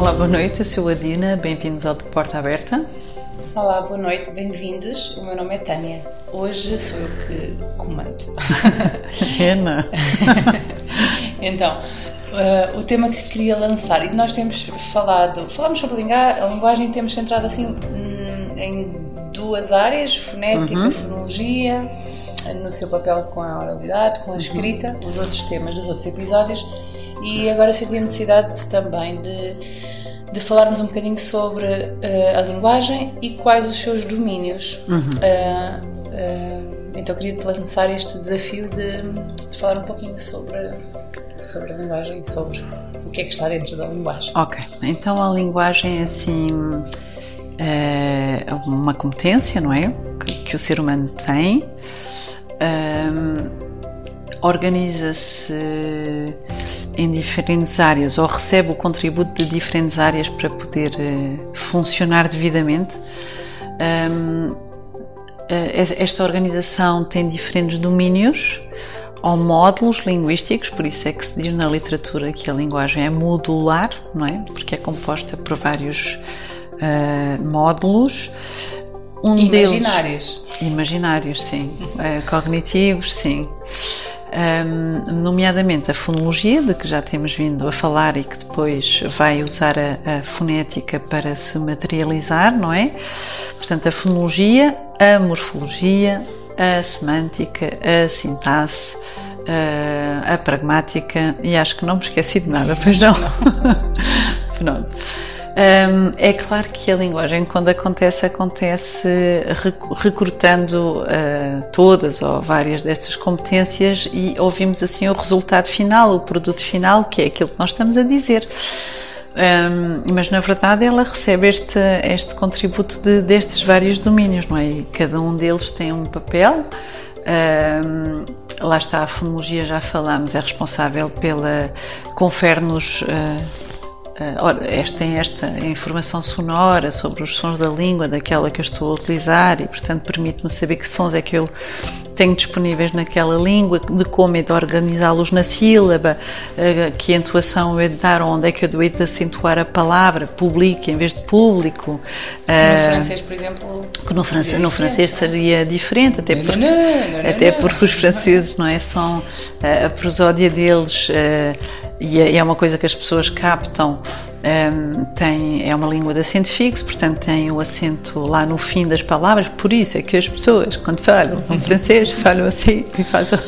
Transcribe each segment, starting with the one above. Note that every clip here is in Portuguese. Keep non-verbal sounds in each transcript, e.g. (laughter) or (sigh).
Olá, boa noite, eu sou a Dina, bem-vindos ao de Porta Aberta. Olá, boa noite, bem-vindos. O meu nome é Tânia. Hoje sou eu que comando. (laughs) Ana. (laughs) então, uh, o tema que queria lançar, e nós temos falado, falamos sobre a linguagem, temos centrado assim hum, em duas áreas, fonética, uhum. fonologia, no seu papel com a oralidade, com a uhum. escrita, uhum. os outros temas dos outros episódios, e agora senti a necessidade também de de falarmos um bocadinho sobre uh, a linguagem e quais os seus domínios. Uhum. Uh, uh, então queria te lançar este desafio de, de, falar um pouquinho sobre, sobre a linguagem e sobre o que é que está dentro da linguagem. Ok, então a linguagem é assim é uma competência, não é? Que, que o ser humano tem. Organiza-se em diferentes áreas ou recebe o contributo de diferentes áreas para poder uh, funcionar devidamente. Eh, esta organização tem diferentes domínios ou módulos linguísticos, por isso é que se diz na literatura que a linguagem é modular, não é? Porque é composta por vários uh, módulos. Um imaginários. Deles, imaginários, sim. Uh, cognitivos, sim um, nomeadamente a fonologia, de que já temos vindo a falar e que depois vai usar a, a fonética para se materializar, não é? Portanto, a fonologia, a morfologia, a semântica, a sintaxe, a, a pragmática e acho que não me esqueci de nada, pois não? (laughs) Pronto. Um, é claro que a linguagem, quando acontece, acontece recrutando uh, todas ou várias destas competências e ouvimos assim o resultado final, o produto final, que é aquilo que nós estamos a dizer. Um, mas na verdade ela recebe este, este contributo de, destes vários domínios, não é? E cada um deles tem um papel. Um, lá está a fonologia, já falámos, é responsável pela. confere-nos. Uh, eh, ora, esta tem esta informação sonora sobre os sons da língua, daquela que eu estou a utilizar, e portanto permite-me saber que sons é que eu tenho disponíveis naquela língua, de como é de organizá-los na sílaba, eh, que entoação é de dar, onde é que eu devo de acentuar a palavra, publique em vez de público. Que no eh, francês, por exemplo. Que no, francês, no francês seria diferente, até, por, até porque os franceses, não é? São a prosódia deles e é, é uma coisa que as pessoas captam. Um, tem, é uma língua de acento fixo, portanto tem o acento lá no fim das palavras, por isso é que as pessoas, quando falam em francês, falam assim e fazem,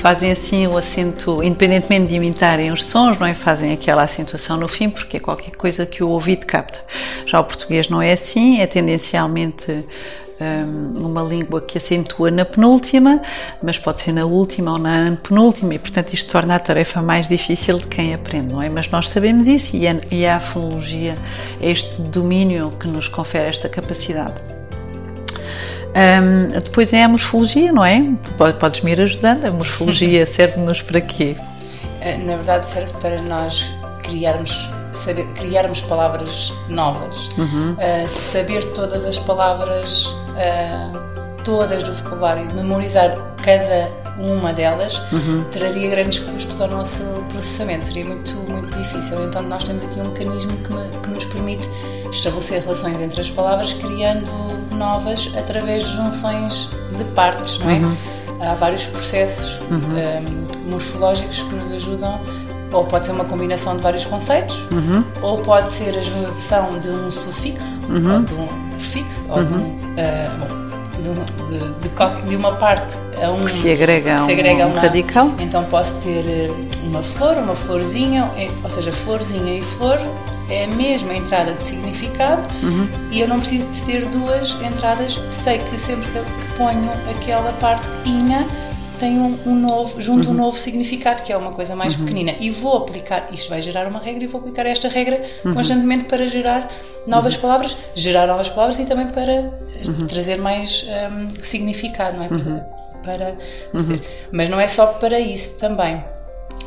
fazem assim o acento, independentemente de imitarem os sons, não é? Fazem aquela acentuação no fim, porque é qualquer coisa que o ouvido capta. Já o português não é assim, é tendencialmente uma língua que acentua na penúltima, mas pode ser na última ou na penúltima, e portanto isto torna a tarefa mais difícil de quem aprende, não é? Mas nós sabemos isso e a, e a fonologia é este domínio que nos confere esta capacidade. Um, depois é a morfologia, não é? Podes me ir ajudando. A morfologia (laughs) serve-nos para quê? Eh, na verdade, serve para nós criarmos saber, criarmos palavras novas, uhum. uh, saber todas as palavras, uh, todas do vocabulário, memorizar cada uma delas, uhum. traria grandes custos ao nosso processamento, seria muito, muito difícil. Então, nós temos aqui um mecanismo que, me, que nos permite estabelecer relações entre as palavras, criando novas através de junções de partes, não é? Uhum. Há vários processos um, uhum. eh, morfológicos que nos ajudam ou pode ser uma combinação de vários conceitos, uhum. ou pode ser a junção de um sufixo, uhum. ou de um prefixo, ou de, um, uh, de, de, de, de, uma parte a um. Que se agrega, se agrega um, um radical. Então posso ter eh, uma flor, uma florzinha, é, ou seja, florzinha e flor é a mesma entrada de significado uhum. e eu não preciso de ter duas entradas, sei que sempre que ponho aquela parte inha tem um, um novo, junto uhum. um novo significado, que é uma coisa mais uhum. pequenina. E vou aplicar, isto vai gerar uma regra, e vou aplicar esta regra uhum. constantemente para gerar novas uhum. palavras, gerar novas palavras e também para uhum. trazer mais um, significado, não é? Uhum. Para, para Mas não é só para isso também.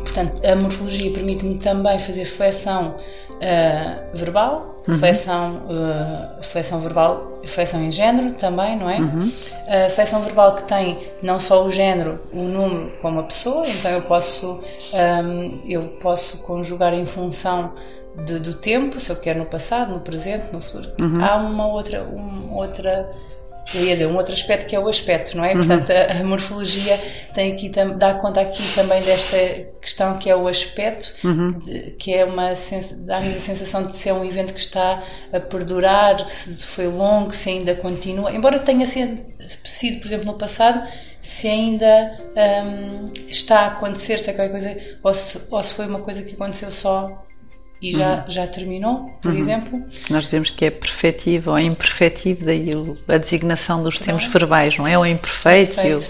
Portanto, a morfologia permite-me também fazer flexão uh, verbal, uhum. flexão, uh, flexão verbal, flexão em género também, não é? Uhum. Uh, flexão verbal que tem não só o género, o número como a pessoa, então eu posso, um, eu posso conjugar em função de, do tempo, se eu quero no passado, no presente, no futuro. Uhum. Há uma outra, uma outra eu ia dizer, um outro aspecto que é o aspecto, não é? Uhum. Portanto, a, a, morfologia tem aqui, dá conta aqui também desta questão que é o aspecto, uhum. de, que é uma, dá-nos a sensação de ser um evento que está a perdurar, se foi longo, se ainda continua, embora tenha sido, sido por exemplo, no passado, se ainda um, está a acontecer, se é qualquer coisa, ou se, ou se foi uma coisa que aconteceu só e já, uhum. já terminou, por uhum. exemplo. Nós dizemos que é perfetivo ou imperfetivo, daí a designação dos termos verbais, não é? O imperfeito e o,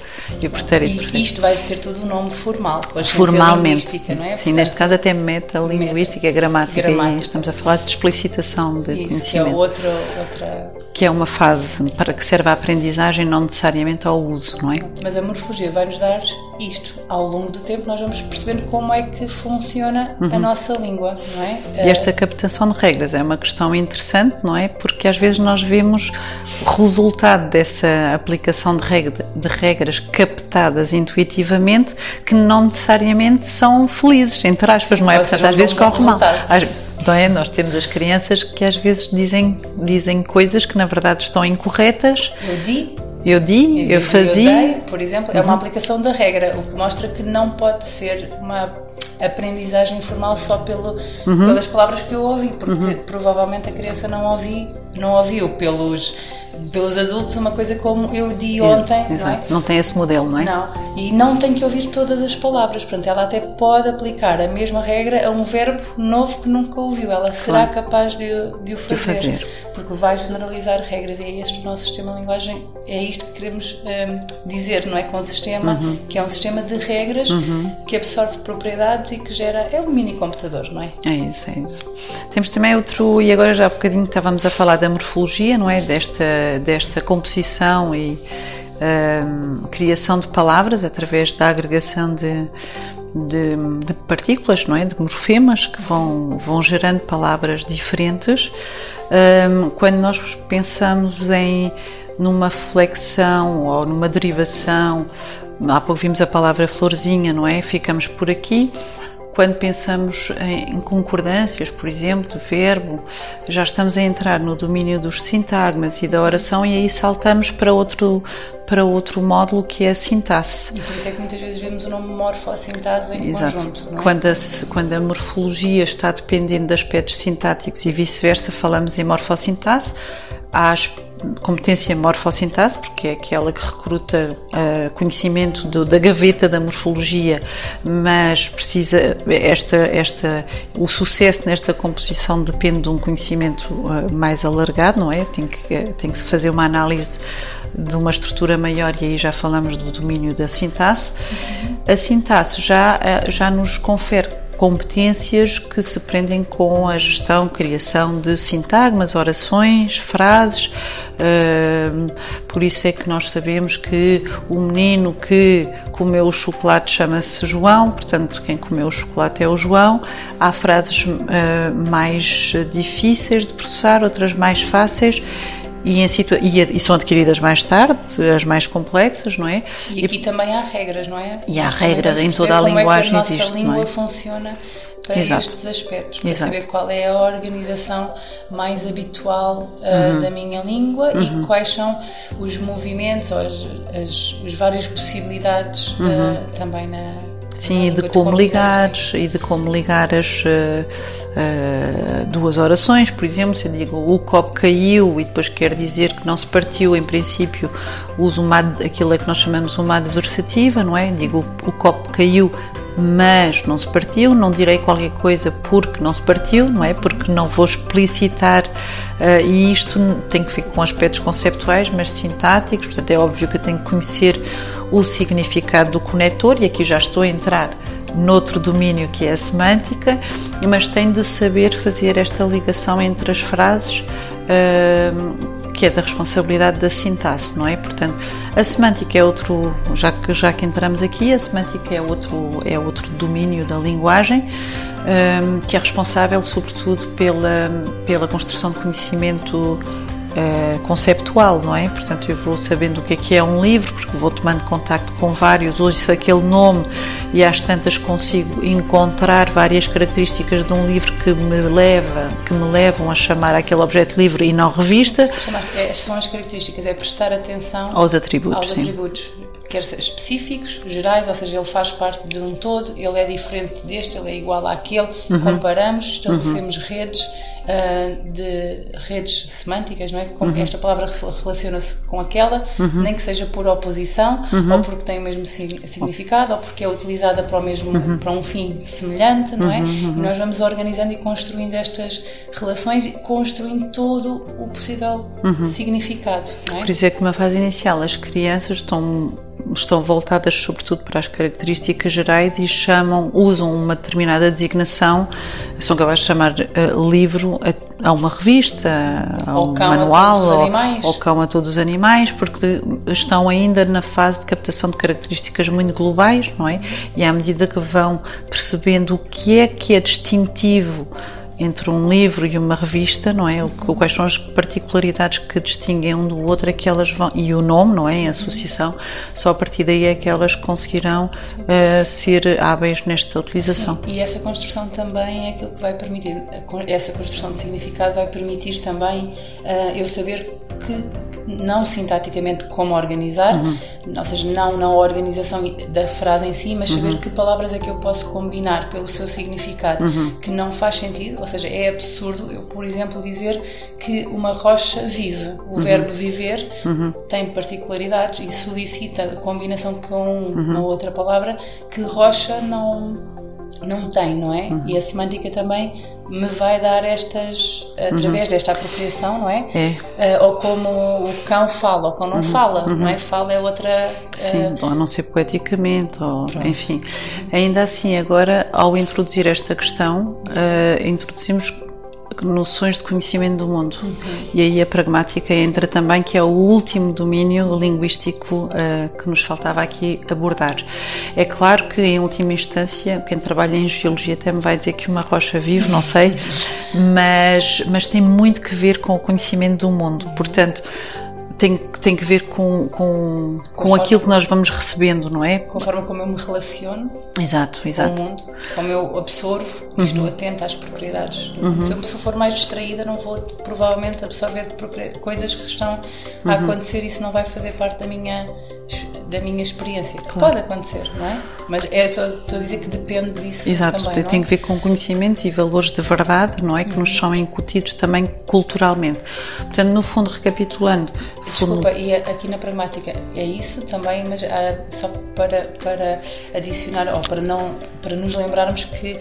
e o pretérito E isto vai ter todo um nome formal, com a Formalmente. não é? Sim, Portanto, neste caso até metalinguística, meta, gramática, gramática. estamos a falar de explicitação de Isso, conhecimento. Que é outra... Que é uma fase para que serve à aprendizagem, não necessariamente ao uso, não é? Mas a morfologia vai nos dar isto. Ao longo do tempo nós vamos percebendo como é que funciona uhum. a nossa língua, não é? E esta captação de regras é uma questão interessante, não é? Porque às vezes nós vemos o resultado dessa aplicação de, regra, de regras captadas intuitivamente que não necessariamente são felizes, entre aspas, não é? Portanto, às vezes corre mal. É? Nós temos as crianças que às vezes dizem, dizem coisas que na verdade estão incorretas. Eu di eu di, eu, eu fazia. Eu dei, por exemplo, uhum. é uma uhum. aplicação da regra, o que mostra que não pode ser uma aprendizagem informal só pelo, uhum. pelas palavras que eu ouvi, porque uhum. provavelmente a criança não ouvi, não ouviu pelos pelos adultos uma coisa como eu di ontem, não é? Não tem esse modelo, não é? Não, e não tem que ouvir todas as palavras, portanto ela até pode aplicar a mesma regra a um verbo novo que nunca ouviu, ela será claro. capaz de, de o fazer, de fazer, porque vai generalizar regras e é este o nosso sistema de linguagem, é isto que queremos um, dizer, não é? Com o sistema, uhum. que é um sistema de regras uhum. que absorve propriedades e que gera, é um mini computador, não é? É isso, é isso. Temos também outro, e agora já há bocadinho estávamos a falar da morfologia, não é? Desta desta composição e um, criação de palavras através da agregação de, de, de, partículas, não é? De morfemas que vão, vão gerando palavras diferentes. Um, quando nós pensamos em numa flexão ou numa derivação, há pouco vimos a palavra florzinha, não é? Ficamos por aqui quando pensamos em concordâncias, por exemplo, do verbo, já estamos a entrar no domínio dos sintagmas e da oração e aí saltamos para outro para outro módulo que é a sintaxe. E por isso é que muitas vezes vemos o nome morfossintase em Exato. conjunto. É? quando, a, quando a morfologia está dependendo de aspectos sintáticos e vice-versa, falamos em morfossintase. Há competência morfossintase, porque é aquela que recruta uh, conhecimento do, da gaveta da morfologia, mas precisa esta, esta, o sucesso nesta composição depende de um conhecimento uh, mais alargado, não é? Tem que, tem que se fazer uma análise de uma estrutura maior e aí já falamos do domínio da sintaxe. Uhum. A sintaxe já, já nos confere competências que se prendem com a gestão, criação de sintagmas, orações, frases. por isso é que nós sabemos que o menino que comeu o chocolate chama-se João, portanto, quem comeu o chocolate é o João. Há frases mais difíceis de processar, outras mais fáceis e, em e, e, são adquiridas mais tarde, as mais complexas, não é? E aqui e, também há regras, não é? E há regras em toda a linguagem é que a nossa língua é? funciona para Exato. estes aspectos, para Exato. saber qual é a organização mais habitual uh, uhum. da minha língua uhum. e quais são os movimentos ou as, as, as várias possibilidades uhum. uh, também na, Sim, e de como ligar, e de como ligar as uh, uh, duas orações, por exemplo, se eu digo o copo caiu e depois quer dizer que não se partiu, em princípio uso uma, aquilo é que nós chamamos uma adversativa, não é? Digo o copo caiu, mas não se partiu, não direi qualquer coisa porque não se partiu, não é? Porque não vou explicitar uh, e isto tem que ficar com aspectos conceptuais, mas sintáticos, portanto é óbvio que eu tenho que conhecer o significado do conector, e aqui já estou a entrar noutro domínio que é a semântica, mas tem de saber fazer esta ligação entre as frases. Uh, que é da responsabilidade da sintaxe, não é? Portanto, a semântica é outro, já que já que entramos aqui, a semântica é outro é outro domínio da linguagem um, que é responsável sobretudo pela pela construção de conhecimento uh, conceptual, não é? Portanto, eu vou sabendo o que é que é um livro, porque vou tomando contacto com vários, ouço aquele nome e às tantas consigo encontrar várias características de um livro que me leva, que me levam a chamar aquele objeto livre e não revista. É, são as características, é prestar atenção aos atributos. Aos atributos quer ser específicos, gerais, ou seja, ele faz parte de um todo, ele é diferente deste, ele é igual àquele, uhum. comparamos, estabelecemos uhum. redes uh, de redes semânticas, não é? Como uhum. esta palavra relaciona-se com aquela, uhum. nem que seja por oposição, uhum. ou porque tem o mesmo significado, ou porque é utilizada para o mesmo uhum. para um fim semelhante, não é? Uhum, e nós vamos organizando e construindo estas relações, construindo todo o possível significado, é? Por isso é que numa fase inicial as crianças estão estão voltadas sobretudo para as características gerais e chamam, usam uma determinada designação, são capazes de chamar uh, livro a, a, uma revista, a ou um manual, ou, ou cão a todos os animais, porque estão ainda na fase de captação de características muito globais, não é? E à medida que vão percebendo o que é que é distintivo entre um livro e uma revista, não é? Quais são as particularidades que distinguem um do outro, é elas vão, e o nome, não é? Em associação, só a partir daí é que elas conseguirão uh, ser hábeis nesta utilização. Sim. E essa construção também é aquilo que vai permitir, essa construção de significado vai permitir também uh, eu saber que, não sintaticamente como organizar, uhum. ou seja, não na organização da frase em si, mas saber uhum. que palavras é que eu posso combinar pelo seu significado, uhum. que não faz sentido, ou seja, é absurdo eu, por exemplo, dizer que uma rocha vive. O uhum. verbo viver uhum. tem particularidades e solicita a combinação com uma uhum. outra palavra que rocha não não tem, não é? Uhum. E a semântica também me vai dar estas, através uhum. desta apropriação, não é? é. Uh, ou como o cão fala, ou o cão não uhum. fala, não é? Uhum. Fala é outra. Uh... Sim, ou a não ser poeticamente, ou, enfim. Ainda assim, agora, ao introduzir esta questão, uh, introduzimos noções de conhecimento do mundo. Uhum. E aí a pragmática entra também, que é o último domínio linguístico uh, que nos faltava aqui abordar. É claro que, em última instância, quem trabalha em geologia até me vai dizer que uma rocha vive, não sei, (laughs) mas, mas tem muito que ver com o conhecimento do mundo. Portanto, tem, tem que ver com, com, com aquilo que nós vamos recebendo, não é? Com a forma como eu me relaciono exato, exato. com o mundo, como eu absorvo e uhum. estou atenta às propriedades. Uhum. Se, eu, se eu for mais distraída, não vou provavelmente absorver coisas que estão a uhum. acontecer e isso não vai fazer parte da minha da minha experiência. Claro. Pode acontecer, não é? Mas é só estou a dizer que depende disso. Exato, também, tem é? que ver com conhecimentos e valores de verdade, não é? Que uhum. nos são incutidos também culturalmente. Portanto, no fundo, recapitulando. Desculpa, fundo... e aqui na pragmática é isso também, mas uh, só para, para adicionar, ou para, não, para nos lembrarmos que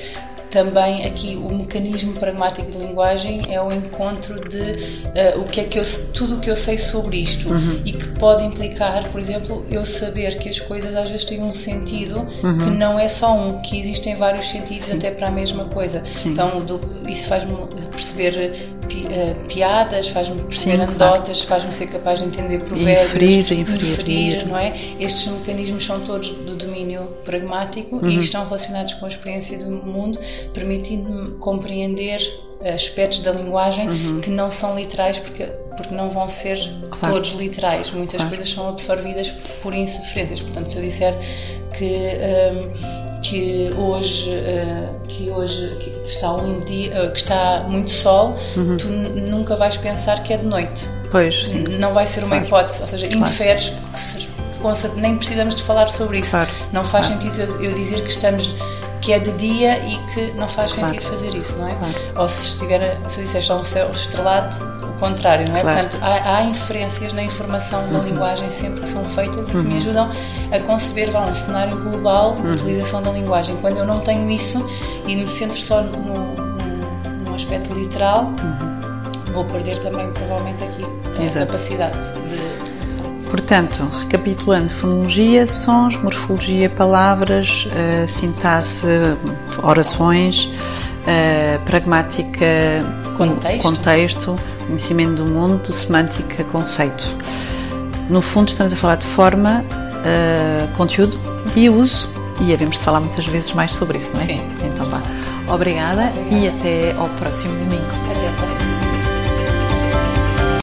também aqui o mecanismo pragmático de linguagem é o encontro de uh, o que é que eu tudo o que eu sei sobre isto uhum. e que pode implicar, por exemplo, eu saber que as coisas às vezes têm um sentido uhum. que não é só um, que existem vários sentidos Sim. até para a mesma coisa. Sim. Então do, isso faz-me perceber pi, uh, piadas, faz-me perceber Sim, anedotas, claro. faz-me ser capaz de entender provérbios, inferir, inferir, inferir, não é? Estes mecanismos são todos do domínio pragmático uhum. e estão relacionados com a experiência do mundo permitindo-me compreender aspectos da linguagem uhum. que não são literais porque porque não vão ser claro. todos literais muitas claro. coisas são absorvidas por inferências portanto se eu disser que um, que hoje que hoje que está um dia uh, que está muito sol uhum. tu nunca vais pensar que é de noite. Pois não vai ser uma claro. hipótese. Ou seja inferes nem precisamos de falar sobre isso. Não faz sentido eu, eu dizer que estamos que é de dia e que não faz claro. sentido fazer isso, não é? Claro. Ou se estiver, se eu disser só um céu estrelado, o contrário, não é? Claro. Portanto, há, há, inferências na informação da uhum. linguagem sempre que são feitas e que me uhum. ajudam a conceber vá, um cenário global de uhum. utilização da linguagem. Quando eu não tenho isso e me centro só no, no, no aspecto literal, uhum. vou perder também provavelmente aqui a capacidade de Portanto, recapitulando, fonologia, sons, morfologia, palavras, uh, sintaxe, orações, uh, pragmática, contexto. contexto, conhecimento do mundo, semântica, conceito. No fundo, estamos a falar de forma, uh, conteúdo e uso, e havemos de falar muitas vezes mais sobre isso, não é? Sim. Então vá. Obrigada, Obrigada. e até ao próximo domingo. Até ao próximo